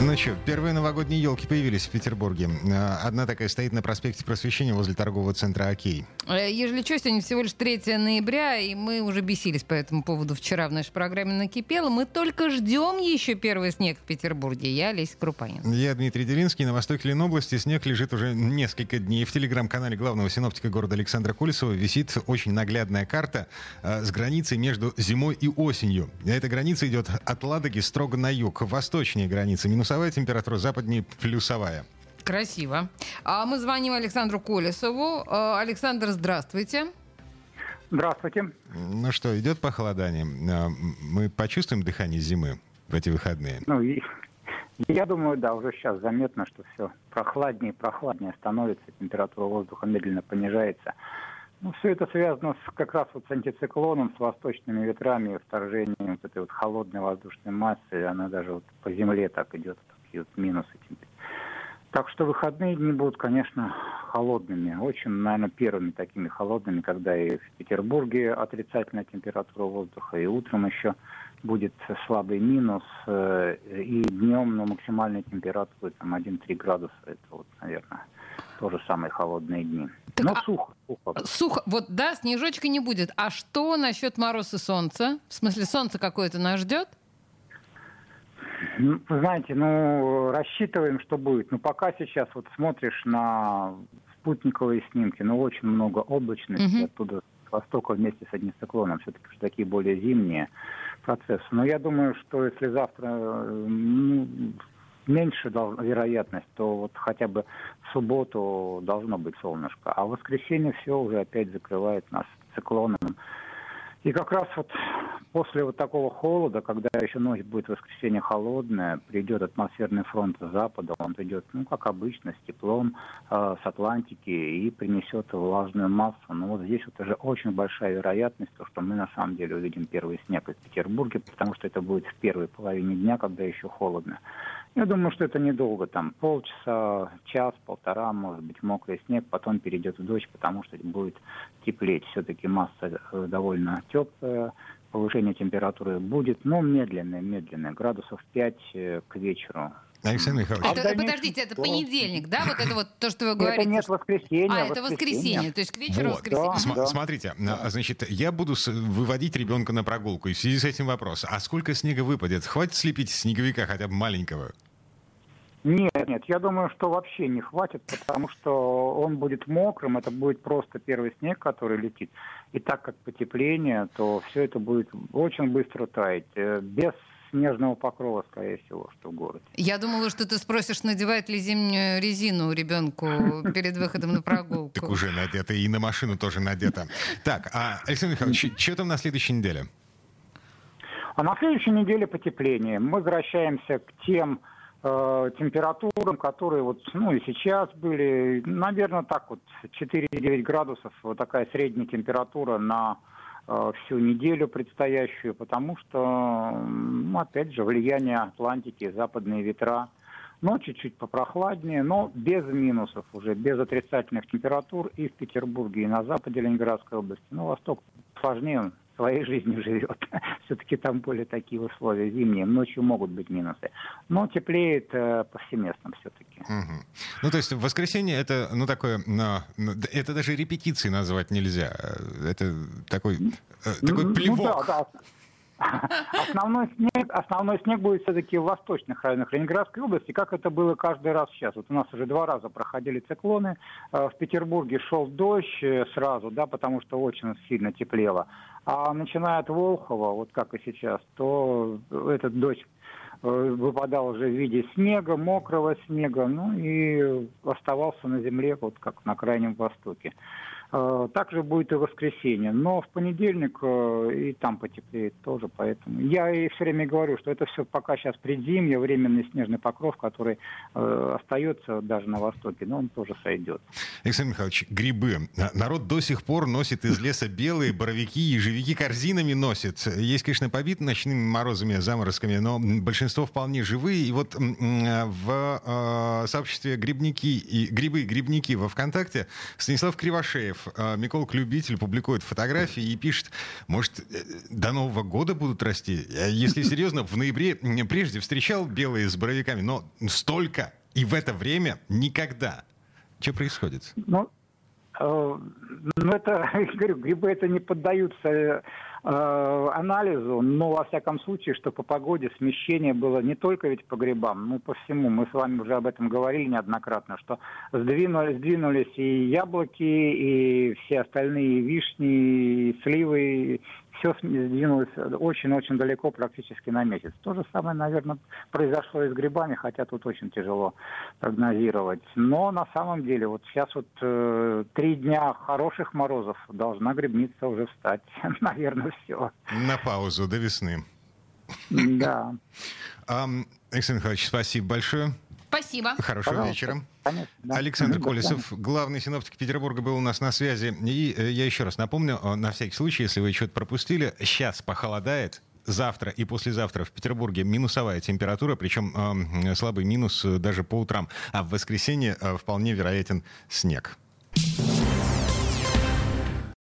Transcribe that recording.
Ну что, первые новогодние елки появились в Петербурге. А, одна такая стоит на проспекте Просвещения возле торгового центра «Окей». Э, ежели что, сегодня всего лишь 3 ноября, и мы уже бесились по этому поводу вчера в нашей программе «Накипело». Мы только ждем еще первый снег в Петербурге. Я Олеся Крупанин. Я Дмитрий Делинский. На востоке Ленобласти снег лежит уже несколько дней. В телеграм-канале главного синоптика города Александра Кулесова висит очень наглядная карта э, с границей между зимой и осенью. Эта граница идет от Ладоги строго на юг, восточнее границы, минус минусовая температура, западнее плюсовая. Красиво. А мы звоним Александру Колесову. А, Александр, здравствуйте. Здравствуйте. Ну что, идет похолодание. А, мы почувствуем дыхание зимы в эти выходные? Ну, и, я думаю, да, уже сейчас заметно, что все прохладнее и прохладнее становится, температура воздуха медленно понижается. Ну, все это связано с, как раз вот с антициклоном, с восточными ветрами, вторжением вот этой вот холодной воздушной массы. Она даже вот по земле так идет, такие вот минусы. Так что выходные дни будут, конечно, холодными. Очень, наверное, первыми такими холодными, когда и в Петербурге отрицательная температура воздуха, и утром еще будет слабый минус, э, и днем на максимальной температуре там 1-3 градуса. Это вот, наверное, тоже самые холодные дни. Так, Но а... сухо, сухо. Сухо. Вот да, снежочка не будет. А что насчет мороз и солнца? В смысле, солнце какое-то нас ждет? Ну, знаете, ну, рассчитываем, что будет. Но пока сейчас вот смотришь на спутниковые снимки, ну, очень много облачности угу. оттуда с востока вместе с одним циклоном. Все-таки такие более зимние процессы. Но я думаю, что если завтра ну, меньше вероятность, то вот хотя бы в субботу должно быть солнышко. А в воскресенье все уже опять закрывает нас циклоном. И как раз вот после вот такого холода, когда еще ночь будет в воскресенье холодная, придет атмосферный фронт с запада, он придет, ну, как обычно, с теплом э, с Атлантики и принесет влажную массу. Но вот здесь вот уже очень большая вероятность, то, что мы на самом деле увидим первый снег в Петербурге, потому что это будет в первой половине дня, когда еще холодно. Я думаю, что это недолго, там полчаса, час, полтора, может быть, мокрый снег, потом перейдет в дождь, потому что будет теплеть. Все-таки масса э, довольно теплая, повышение температуры будет, но медленное, медленное, градусов 5 э, к вечеру. Александр Михайлович. Это, а подождите, это понедельник, да? Вот это вот то, что вы говорите. Это нет воскресенье. А, это воскресенье, то есть к вечеру вот. воскресенье. Да, да. Смотрите, а, значит, я буду выводить ребенка на прогулку, и в связи с этим вопрос. А сколько снега выпадет? Хватит слепить снеговика хотя бы маленького? Нет, нет, я думаю, что вообще не хватит, потому что он будет мокрым, это будет просто первый снег, который летит. И так как потепление, то все это будет очень быстро таять, э, без снежного покрова, скорее всего, что в городе. Я думала, что ты спросишь, надевает ли зимнюю резину ребенку перед выходом на прогулку. Так уже надето, и на машину тоже надето. Так, а, Александр Михайлович, что там на следующей неделе? А на следующей неделе потепление. Мы возвращаемся к тем э, температурам, которые вот, ну и сейчас были, наверное, так вот, 4-9 градусов, вот такая средняя температура на э, всю неделю предстоящую, потому что, ну, опять же, влияние Атлантики, западные ветра, но чуть-чуть попрохладнее, но без минусов уже, без отрицательных температур и в Петербурге, и на западе Ленинградской области. Ну, восток сложнее, своей жизнью живет. Все-таки там более такие условия зимние. Ночью могут быть минусы. Но теплеет э, повсеместно все-таки. Угу. Ну, то есть в воскресенье это, ну, такое, но, это даже репетиции назвать нельзя. Это такой, э, такой ну, плевок. Ну, да, да. Основной снег, основной снег будет все-таки в восточных районах Ленинградской области, как это было каждый раз сейчас. Вот у нас уже два раза проходили циклоны. Э, в Петербурге шел дождь э, сразу, да, потому что очень сильно теплело. А начиная от Волхова, вот как и сейчас, то этот дождь э, выпадал уже в виде снега, мокрого снега, ну и оставался на земле, вот как на Крайнем Востоке. Э, также будет и воскресенье. Но в понедельник э, и там потеплеет тоже, поэтому я и все время говорю, что это все пока сейчас предзимье, временный снежный покров, который э, остается даже на востоке, но он тоже сойдет. Александр Михайлович, грибы. Народ до сих пор носит из леса белые боровики, ежевики корзинами носит. Есть, конечно, побит ночными морозами, заморозками, но большинство вполне живые. И вот в сообществе грибники и грибы, грибники во ВКонтакте Станислав Кривошеев Андреев, а, Любитель, публикует фотографии и пишет, может, э, до Нового года будут расти? Если серьезно, в ноябре прежде встречал белые с боровиками, но столько и в это время никогда. Что происходит? Ну, ну это, говорю, грибы это не поддаются Э, анализу, но во всяком случае, что по погоде смещение было не только ведь по грибам, но по всему. Мы с вами уже об этом говорили неоднократно, что сдвинулись, сдвинулись и яблоки, и все остальные вишни, и сливы, все сдвинулось очень-очень далеко, практически на месяц. То же самое, наверное, произошло и с грибами, хотя тут очень тяжело прогнозировать. Но на самом деле, вот сейчас вот э, три дня хороших морозов должна грибница уже встать. наверное, все. На паузу до весны. Да. Александр Михайлович, спасибо большое. Спасибо. Хорошего Пожалуйста. вечера. Да. Александр Колесов, главный синоптик Петербурга, был у нас на связи. И э, я еще раз напомню, э, на всякий случай, если вы что-то пропустили, сейчас похолодает, завтра и послезавтра в Петербурге минусовая температура, причем э, слабый минус даже по утрам. А в воскресенье э, вполне вероятен снег.